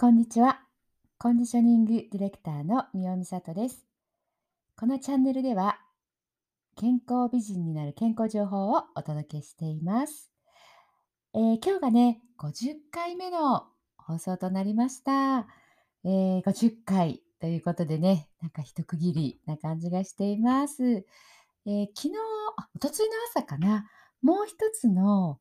こんにちは。コンディショニングディレクターの三尾美里です。このチャンネルでは、健康美人になる健康情報をお届けしています。えー、今日がね、50回目の放送となりました。えー、50回ということでね、なんか一区切りな感じがしています。えー、昨日、あ、おとついの朝かな、もう一つの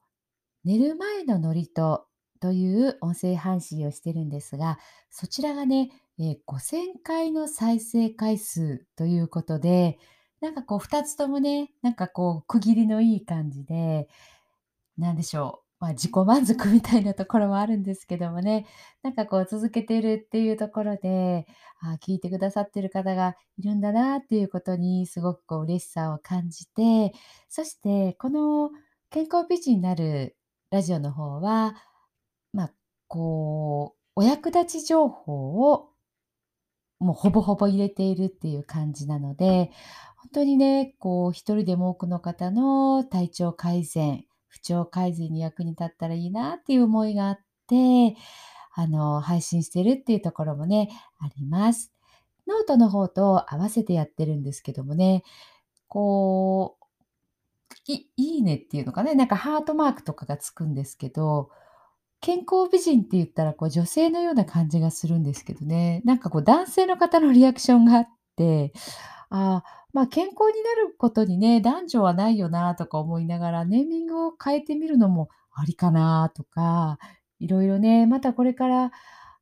寝る前のノリとという音声配信をしてるんですが、そちらがね、え、5000回の再生回数ということで、なんかこう2つともね、なんかこう区切りのいい感じで、なんでしょう、ま、自己満足みたいなところはあるんですけどもね、なんかこう続けてるっていうところで、あ、聞いてくださってる方がいるんだなっていうことにすごくこう嬉しさを感じて、そしてこの健康美人になるラジオの方は、まあ、こう、お役立ち情報を、もうほぼほぼ入れているっていう感じなので、本当にね、こう一人でも多くの方の体調改善、不調改善に役に立ったらいいなっていう思いがあって、あの、配信してるっていうところもね、あります。ノートの方と合わせてやってるんですけどもね、こう、いいいねっていうのかね、なんかハートマークとかがつくんですけど、健康美人って言ったら、こう、女性のような感じがするんですけどね。なんかこう、男性の方のリアクションがあって、ああ、健康になることにね、男女はないよなとか思いながら、ネーミングを変えてみるのもありかなとか、いろいろね、またこれから、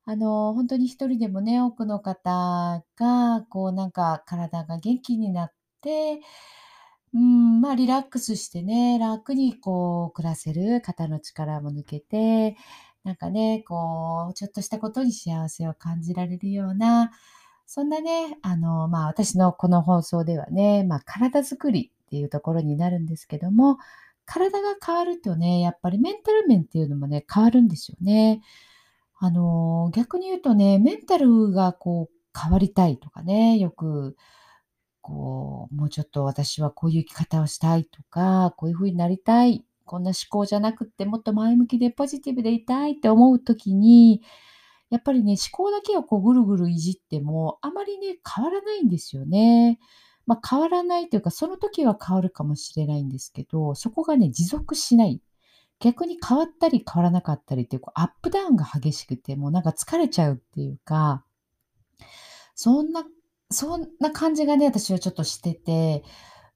あの、ほんとに一人でもね、多くの方が、こうなんか体が元気になってうん、まあ、リラックスしてね、楽にこう暮らせる肩の力も抜けて、なんかね、こう、ちょっとしたことに幸せを感じられるような、そんなね、あの、まあ、私のこの放送ではね、まあ、体づくりっていうところになるんですけども、体が変わるとね、やっぱりメンタル面っていうのもね、変わるんですよね。あの、逆に言うとね、メンタルがこう変わりたいとかね、よくこう、もうちょっと私はこういう生き方をしたいとか、こういう風になりたい、こんな思考じゃなくってもっと前向きでポジティブでいたいって思う時に、やっぱりね、思考だけをこうぐるぐるいじっても、あまりね、変わらないんですよね。まあ、変わらないというか、その時は変わるかもしれないんですけど、そこがね、持続しない。逆に変わったり変わらなかったりっていう、こうアップダウンが激しくて、もうなんか疲れちゃうっていうか、そんなそんな感じがね、私はちょっとしてて、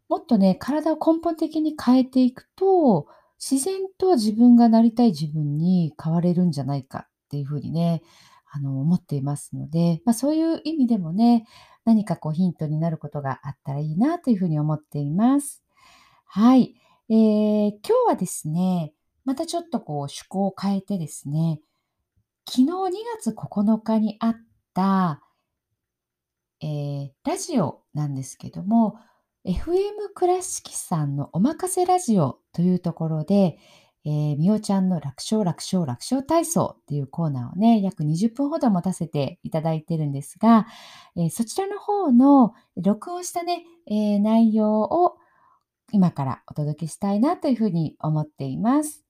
もっとね、体を根本的に変えていくと、自然と自分がなりたい自分に変われるんじゃないかっていう風にね、あの、思っていますので、ま、そういう意味でもね、何かこうヒントになることがあったらいいなという風に思っています。はい。ええ、今日はですね、またちょっとこう趣向を変えてですね、昨日2月9日にあったえー、ラジオなんですけども、FM 倉敷さんのおまかせラジオというところで、えー、みおちゃんの楽勝楽勝楽勝体操っていうコーナーをね、約20分ほど持たせていただいてるんですが、えー、そちらの方の録音したね、えー、内容を今からお届けしたいなというふうに思っています。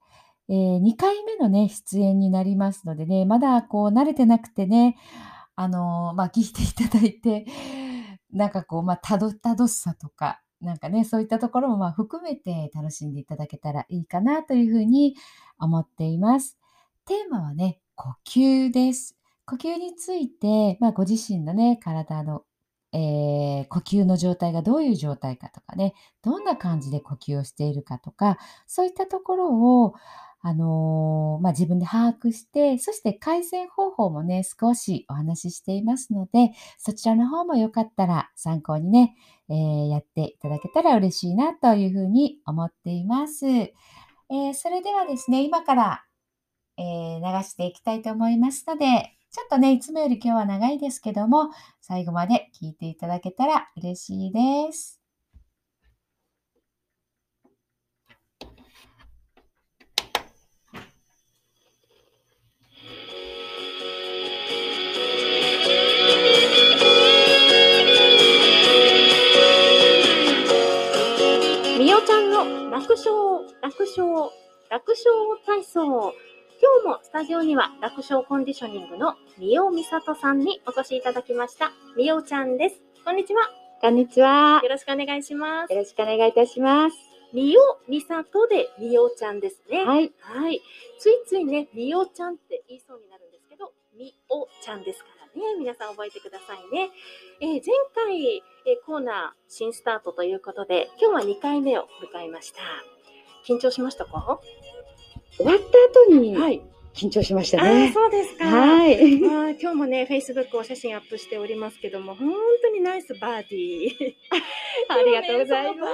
えー、2回目のね、出演になりますのでね、まだこう慣れてなくてね、あの、まあ、聞いていただいて、なんかこう、まあ、たどたどしさとか、なんかね、そういったところもまあ含めて楽しんでいただけたらいいかなというふうに思っています。テーマはね、呼吸です。呼吸について、まあ、ご自身のね、体の、えー、呼吸の状態がどういう状態かとかね、どんな感じで呼吸をしているかとか、そういったところを、あの、まあ、自分で把握して、そして改善方法もね、少しお話ししていますので、そちらの方もよかったら参考にね、えー、やっていただけたら嬉しいなというふうに思っています。え、それではですね、今から、え、流していきたいと思いますので、ちょっとね、いつもより今日は長いですけども、最後まで聞いていただけたら嬉しいです。みおちゃんの楽勝、楽勝、楽勝体操。今日もスタジオには楽勝コンディショニングの三尾美里さんにお越しいただきました。三尾ちゃんです。こんにちは。こんにちは。よろしくお願いします。よろしくお願いいたします。三尾美里で三尾ちゃんですね。はい。はい。ついついね、みおちゃんって言いそうになるんですけど、みおちゃんですからね。皆さん覚えてくださいね。えー前回、えーコーナー新スタートということで、今日は2回目を迎えました。緊張しましたか？終わった後にい。緊張しましたああ、ね。そうですか。はい。あー今日もね、Facebook お写真アップしておりますけども、本当にナイスバーディー。ありがとうございますバー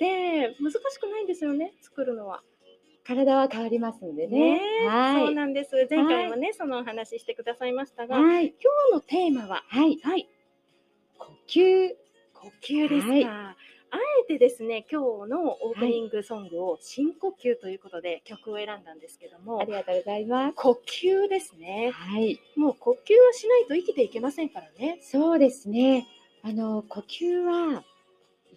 ディーって難しくないんですよね、作るのは。体は変わりますのでねね。そうはい。なんです。前回もね、そのお話ししてくださいましたが、はい。今日のテーマは、はい。はい、呼吸。呼吸ですか。はいあえてですね、今日のオープニングソングを深呼吸ということで曲を選んだんですけどもあり、がとうございます。呼吸ですね。はい。もう呼吸はしないと生きていけませんからね。そうですね。あの、呼吸は、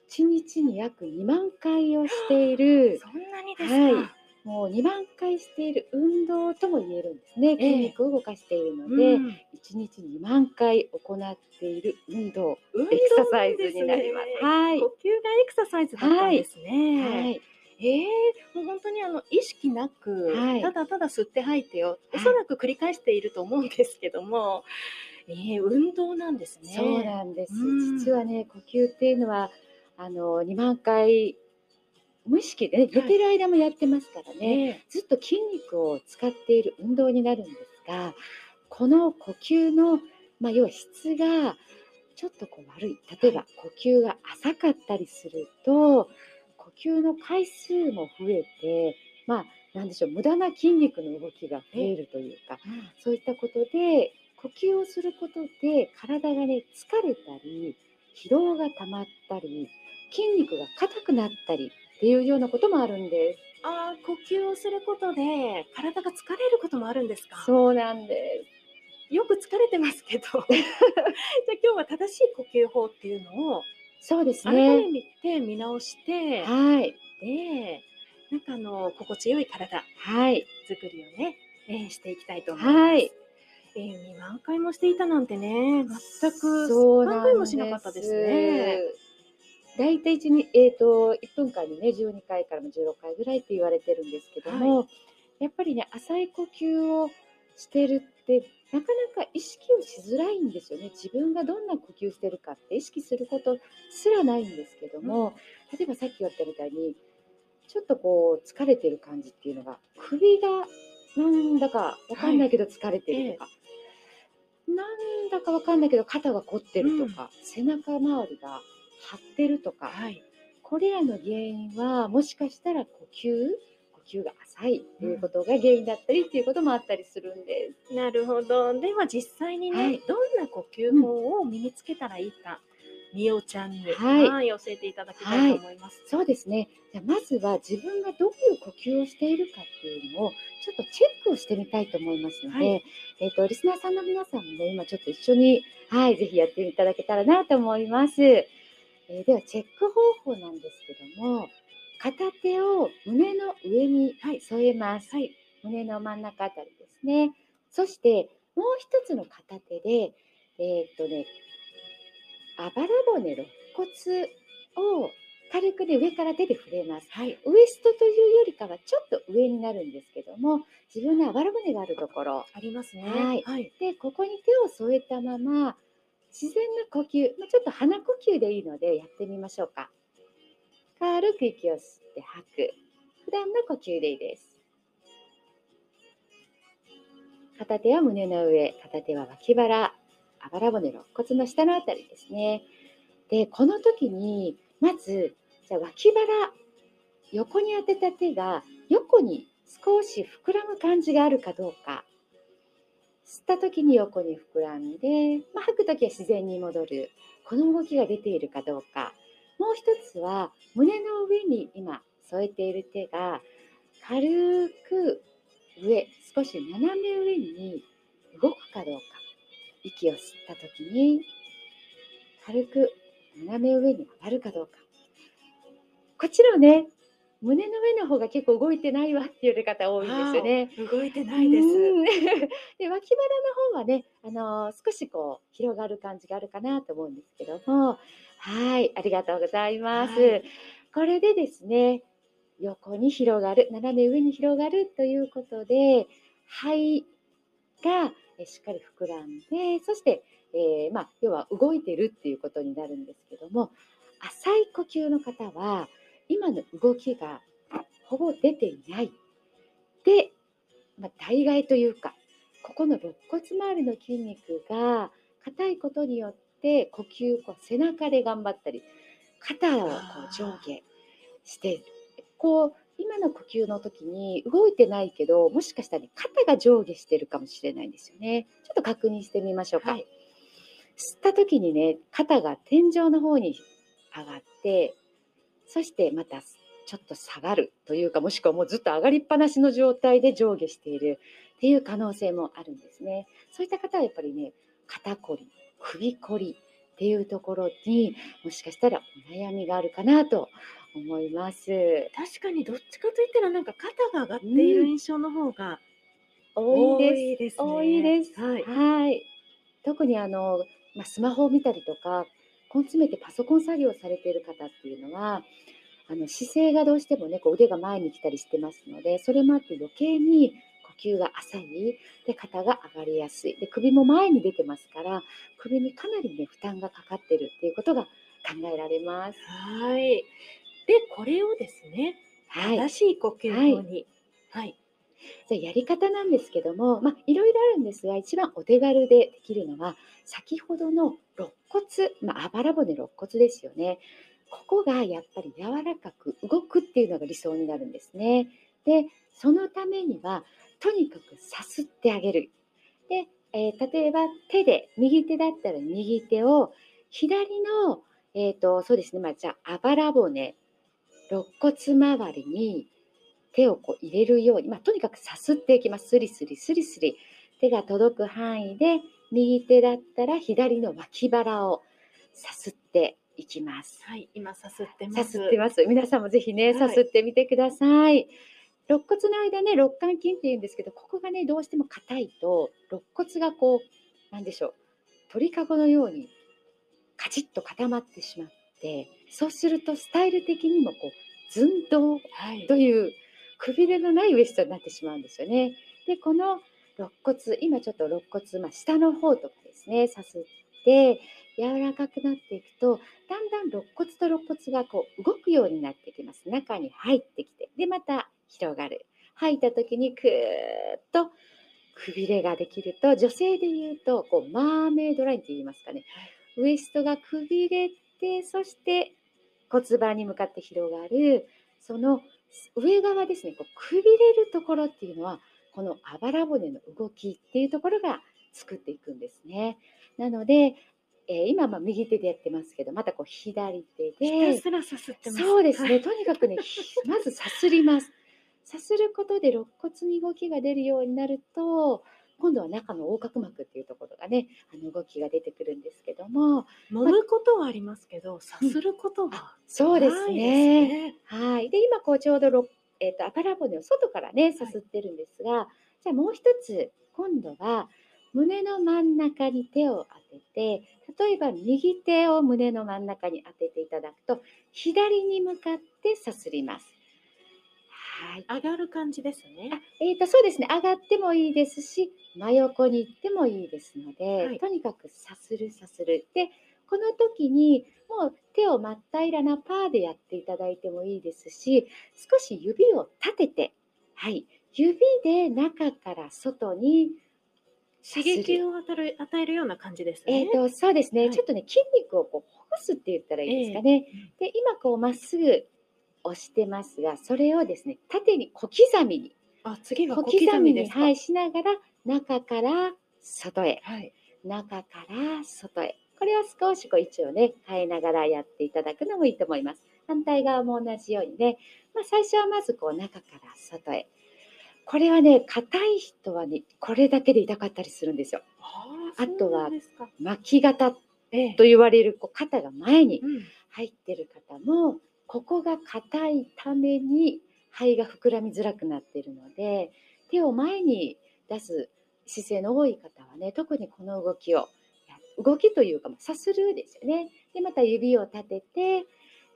1日に約2万回をしている、そんなにですか。はいもう2万回している運動とも言えるんですね。ええ筋肉を動かしているのうで、ん1日2万回行っている運動、エクササイズになります。はい。呼吸がエクササイズだったんですね。はい。ええもう本当にあの意識なく、はいただただ吸って吐いてよ、おはいそらく繰り返していると思うんですけども、ええ運動なんですね。そうなんです。うん実はね、呼吸っていうのは、あの、2万回、無意識でね、寝てる間もやってますからね、えずっと筋肉を使っている運動になるんですが、この呼吸の、まあ、要は質がちょっとこう悪い。例えば、呼吸が浅かったりすると、呼吸の回数も増えて、まあ、なんでしょう、無駄な筋肉の動きが増えるというか、そういったことで、呼吸をすることで体がね、疲れたり、疲労が溜まったり、筋肉が硬くなったりっていうようなこともあるんです。ああ、呼吸をすることで体が疲れることもあるんですか？そうなんでよく疲れてますけど、じゃあ今日は正しい呼吸法っていうのをす。そうです改ね。めて見直して、はい。で、なんかあの心地よい体はい。作りをね、えーしていきたいと思います。はい。えー、2万回もしていたなんてね、全くそうなん考えもしなかったですね。大体1に、えー、と1分間にね12回からも16回ぐらいって言われてるんですけども、やっぱりね浅い呼吸をしてるってなかなか意識をしづらいんですよね。自分がどんな呼吸してるかって意識することすらないんですけども、例えばさっき言ったみたいにちょっとこう疲れてる感じっていうのが首がなんだかわかんないけど疲れてるとか、なんだかわかんないけど肩が凝ってるとか、背中周りが張ってるとか、はい。これらの原因はもしかしたら呼吸呼吸が浅いということが原因だったりっていうこともあったりするんです。なるほど。では実際にね、はいどんな呼吸法を身につけたらいいか、みおちゃんに、はい教えていただきたいと思います。そうですね。じゃあまずは自分がどういう呼吸をしているかっていうのをちょっとチェックをしてみたいと思いますので、はいえっ、とリスナーさんの皆さんもね今ちょっと一緒にはいぜひやっていただけたらなと思います。えーではチェック方法なんですけども、片手を胸の上に添えます。はい。胸の真ん中あたりですね。そしてもう一つの片手で、えーっとね、あばら骨、肋骨を軽くね、上から手で触れます。はい。ウエストというよりかはちょっと上になるんですけども、自分のあばら骨があるところ、ありますね。はいはい。で、ここに手を添えたまま、自然な呼吸、ま、ちょっと鼻呼吸でいいのでやってみましょうか。軽く息を吸って吐く。普段の呼吸でいいです。片手は胸の上、片手は脇腹、あばら骨、肋骨の下のあたりですね。で、この時に、まず、じゃ脇腹、横に当てた手が横に少し膨らむ感じがあるかどうか。吸った時に横に膨らんで、まあ、吐く時は自然に戻る。この動きが出ているかどうか。もう一つは胸の上に今添えている手が軽く上、少し斜め上に動くかどうか。息を吸った時に軽く斜め上に上がるかどうか。こっちらをね、胸の上の方が結構動いてないわっていう方多いんですよね。動いてないです。うん で脇腹の方はね、あのー少しこう広がる感じがあるかなと思うんですけども、はい、ありがとうございます。はいこれでですね、横に広がる、斜め上に広がるということで、肺がえしっかり膨らんで、そして、えーまあ、要は動いてるっていうことになるんですけども、浅い呼吸の方は、今の動きがほぼ出ていない。で、まあ、大概というか、ここの肋骨周りの筋肉が硬いことによって呼吸こう背中で頑張ったり肩をこう上下してこう今の呼吸の時に動いてないけどもしかしたら肩が上下してるかもしれないんですよね。ちょっと確認してみましょうか。はい吸った時にね肩が天井の方に上がってそしてまたちょっと下がるというかもしくはもうずっと上がりっぱなしの状態で上下しているっていう可能性もあるんですね。そういった方はやっぱりね肩こり首こりっていうところにもしかしたらお悩みがあるかなと思います。確かにどっちかといったらなんか肩が上がっている印象の方が多いです。いですね。多いです。はい。はい。特にあの、まあ、スマホを見たりとか、根詰めてパソコン作業をされている方っていうのは、あの姿勢がどうしてもね、こう腕が前に来たりしてますので、それもあって余計に呼吸が浅い、で肩が上がりやすい、で首も前に出てますから、首にかなりね負担がかかってるっていうことが考えられます。はい。で、これをですね、はい。正しい呼吸法に。はい。じゃやり方なんですけども、まあ、いろいろあるんですが、一番お手軽でできるのは、先ほどの肋骨、まあ、ばら骨、肋骨ですよね。ここがやっぱり柔らかく動くっていうのが理想になるんですね。で、そのためには、とにかくさすってあげる。で、えー例えば手で、右手だったら右手を、左の、えっ、と、そうですね、まあ、じゃあ、あばら骨、肋骨周りに手をこう入れるように、まあ、とにかくさすっていきます。スリスリスリスリ。手が届く範囲で、右手だったら左の脇腹をさすっていきます。はい。今さすってます。さすってます。皆さんもぜひね、はいさすってみてください。肋骨の間ね、肋間筋って言うんですけど、ここがね、どうしても硬いと、肋骨がこう、なんでしょう、鳥かごのようにカチッと固まってしまって、そうするとスタイル的にもこう、寸胴はい。というくびれのないウエストになってしまうんですよね。で、この肋骨、今ちょっと肋骨、まあ、下の方とかですね、さすって、柔らかくなっていくと、だんだん肋骨と肋骨がこう動くようになってきます。中に入ってきて、で、また広がる。吐いた時にくーっとくびれができると、女性で言うと、こう、マーメイドラインって言いますかね。ウエストがくびれて、そして骨盤に向かって広がる、その上側ですね、こうくびれるところっていうのは、このあばら骨の動きっていうところが作っていくんですね。なので、えー今まあ右手でやってますけど、またこう左手ひでた、すらさすってます。そうですね、はい。とにかくね、ひ まずさすります。さすることで肋骨に動きが出るようになると、今度は中の横隔膜っていうところがね、あの動きが出てくるんですけども、揉むことはありますけど、さすることはそうですないね。ですね。今こうちょうどろ、えっ、と、あばら骨を外からね、さすってるんですが、じゃあもう一つ、今度は胸の真ん中に手を当てて、例えば右手を胸の真ん中に当てていただくと、左に向かってさすります。はい。上がる感じですね。あえー、とそうですね上がってもいいですし真横に行ってもいいですので、はいとにかくさするさするでこの時にもう手を真っ平らなパーでやっていただいてもいいですし少し指を立てて、はい、指で中から外に刺激を与える与えるような感じですえね。ー、とそうですね、はいちょっとね筋肉をこうほぐすって言ったらいいですかね。で今こうまっすぐ押してますがそれをですね縦に小刻みにあ、次は小小刻みに。はい、しながら中から外へはい。中から外へこれを少しこう位置をね変えながらやっていただくのもいいと思います。反対側も同じようにね、まあ、最初はまずこう中から外へ。これはね硬い人はねこれだけで痛かったりするんですよ。ああとは巻き肩ええ。と言われるこう肩が前にうん。入ってる方もここが硬いために肺が膨らみづらくなっているので手を前に出す姿勢の多い方はね特にこの動きをや動きというかまあさするですよね。でまた指を立てて、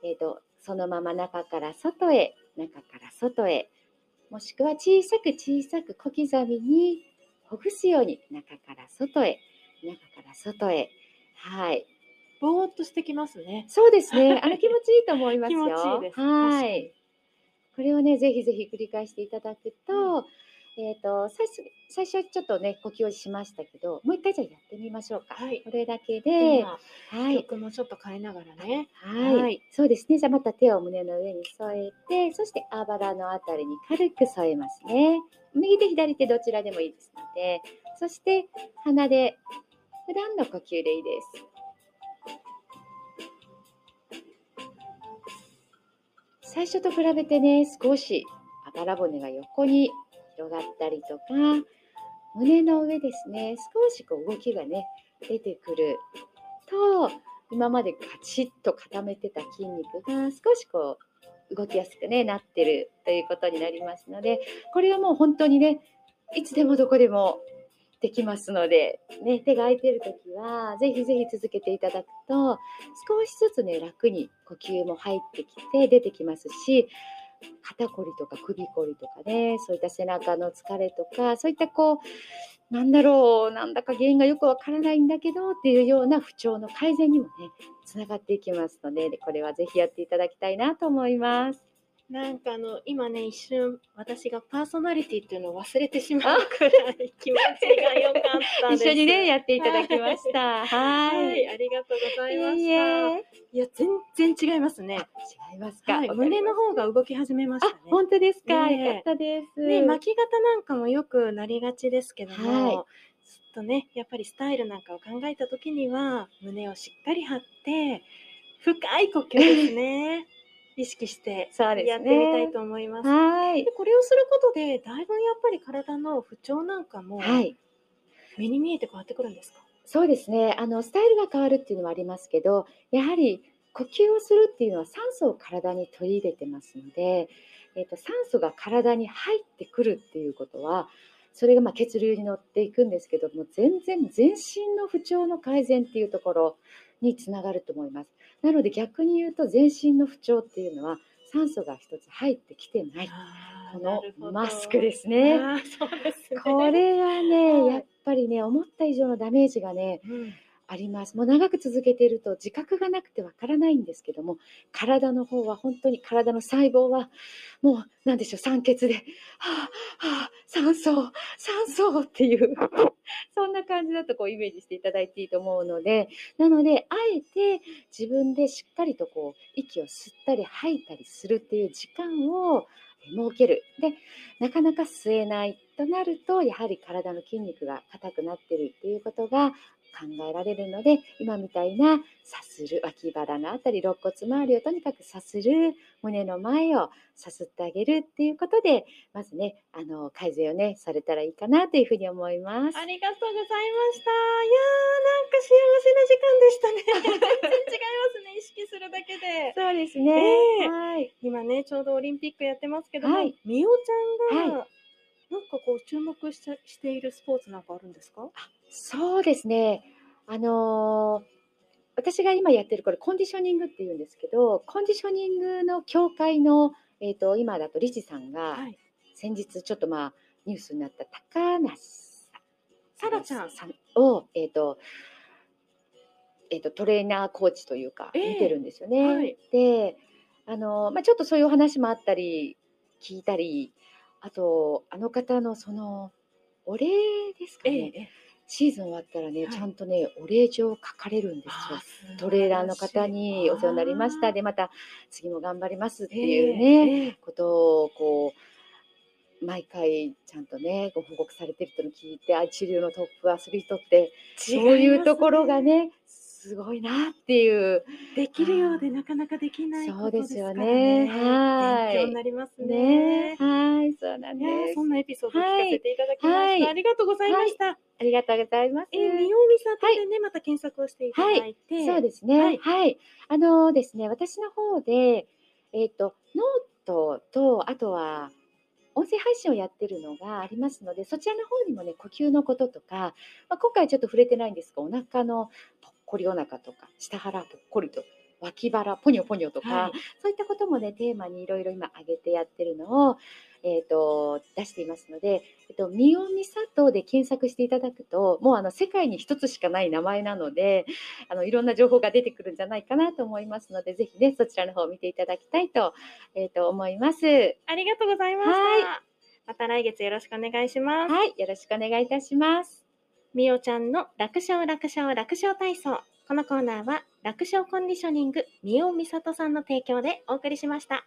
えー、とそのまま中から外へ中から外へもしくは小さく小さく小刻みにほぐすように中から外へ中から外へ。はい。ぼーっとしてきますね。そうですね。あの気持ちいいと思いますよ。気持ちいいです。はい。これをねぜひぜひ繰り返していただくと、えっ、と最初最初はちょっとね呼吸をしましたけどもう一回じゃあやってみましょうか、はいこれだけで今はい曲もちょっと変えながらね。はい、はいそうですね。じゃあまた手を胸の上に添えて、そしてあばらのあたりに軽く添えますね。右手左手どちらでもいいですので、そして鼻で普段の呼吸でいいです。最初と比べてね、少しあばら骨が横に広がったりとか、胸の上ですね、少しこう動きがね、出てくる。と、今までカチッと固めてた筋肉が少しこう動きやすく、ね、なってるということになりますのでこれはもう本当にねいつでもどこでもできますので、ね、手が空いてる時はぜひぜひ続けていただくと少しずつね楽に呼吸も入ってきて出てきますし肩こりとか首こりとかねそういった背中の疲れとかそういったこうなんだろうなんだか原因がよくわからないんだけどっていうような不調の改善にもねつながっていきますのでこれは是非やっていただきたいなと思います。なんかあの今ね一瞬私がパーソナリティっていうのを忘れてしまうくらい気持ちが良かったです。一緒にねやっていただきました。は。はいい、ありがとうございました。えいや全然違いますね。違いますか。はい、胸の方が動き始めましたねあ、。本当ですか？ねかったです。ね、巻き方なんかもよくなりがちですけども、はいちょっとね、やっぱりスタイルなんかを考えたときには、胸をしっかり張って、深い呼吸ですね。意識してやってみたいと思います。はいで。これをすることで、だいぶやっぱり体の不調なんかもはい。目に見えて変わってくるんですか、そうですね。あのスタイルが変わるっていうのもありますけど、やはり呼吸をするっていうのは酸素を体に取り入れてますので、えっ、と酸素が体に入ってくるっていうことは、それがまあ血流に乗っていくんですけども、全然全身の不調の改善っていうところにつながると思います。なので逆に言うと全身の不調っていうのは酸素が一つ入ってきてない。あこのマスクですね。あーそうですね。これははいね、やっぱりね、思った以上のダメージがね、うんあります。もう長く続けていると自覚がなくてわからないんですけども、体の方は本当に体の細胞はもうなんでしょう酸欠で、はあ、はあ、酸素、酸素っていう そんな感じだとこうイメージしていただいていいと思うので、なのであえて自分でしっかりとこう息を吸ったり吐いたりするっていう時間を設ける。で、なかなか吸えないとなると、やはり体の筋肉が硬くなってるっていうことが考えられるので今みたいなさする脇腹のあたり肋骨周りをとにかくさする胸の前をさすってあげるっていうことでまずねあの改善をねされたらいいかなというふうに思います。ありがとうございました。いやー、なんか幸せな時間でしたね。全然違いますね、意識するだけで。そうですね。ええはい。今ね、ちょうどオリンピックやってますけども、はいみおちゃんが、はなんかこう注目ししているスポーツなんかあるんですか？そうですね。あのー私が今やってるこれコンディショニングっていうんですけどコンディショニングの協会の、えー、と今だと理事さんがはい。先日ちょっとまあニュースになった高梨さらちゃん。さんを、えーとえー、とトレーナーコーチというかええ見てるんですよね。はいであの、まあ、ちょっとそういうお話もあったり聞いたりあとあの方のそのお礼ですかね、ええ、ええ。シーズン終わったらね、はい。ちゃんとねお礼状書かれるんですよ。トレーラーの方にお世話になりました。でまた次も頑張りますってえいうね、ええことをこう毎回ちゃんとねご報告されてるとの聞いてあ一流のトップアスリートってそういうところがねすごいなっていう。できるようでなかなかできないそうでことですすからよね。ね。はい。勉強になりますね。ね。はいそうなんです。そんなエピソードを聞かせていただきました。はい。ありがとうございました。ありがとうございます。えー、みよみさとでね、また検索をしていただいて、そうですね。ははい。い、あのですね、私の方で、えっ、と、ノートと、あとは、音声配信をやってるのがありますので、そちらの方にもね、呼吸のこととか、まあ、今回ちょっと触れてないんですが、お腹のぽっこりお腹とか、下腹ぽっこりと、脇腹ポニョポニョとか、はいそういったこともね、テーマにいろいろ今挙げてやってるのを、えっ、と、出していますので、えっと、みおみさとで検索していただくと、もうあの世界に一つしかない名前なので、あのいろんな情報が出てくるんじゃないかなと思いますので、ぜひね、そちらの方を見ていただきたいと,、えっと思います。ありがとうございました。はまた来月よろしくお願いします。はい、よろしくお願いいたします。みおちゃんの楽勝楽勝楽勝体操。このコーナーは楽勝コンディショニングみおみさとさんの提供でお送りしました。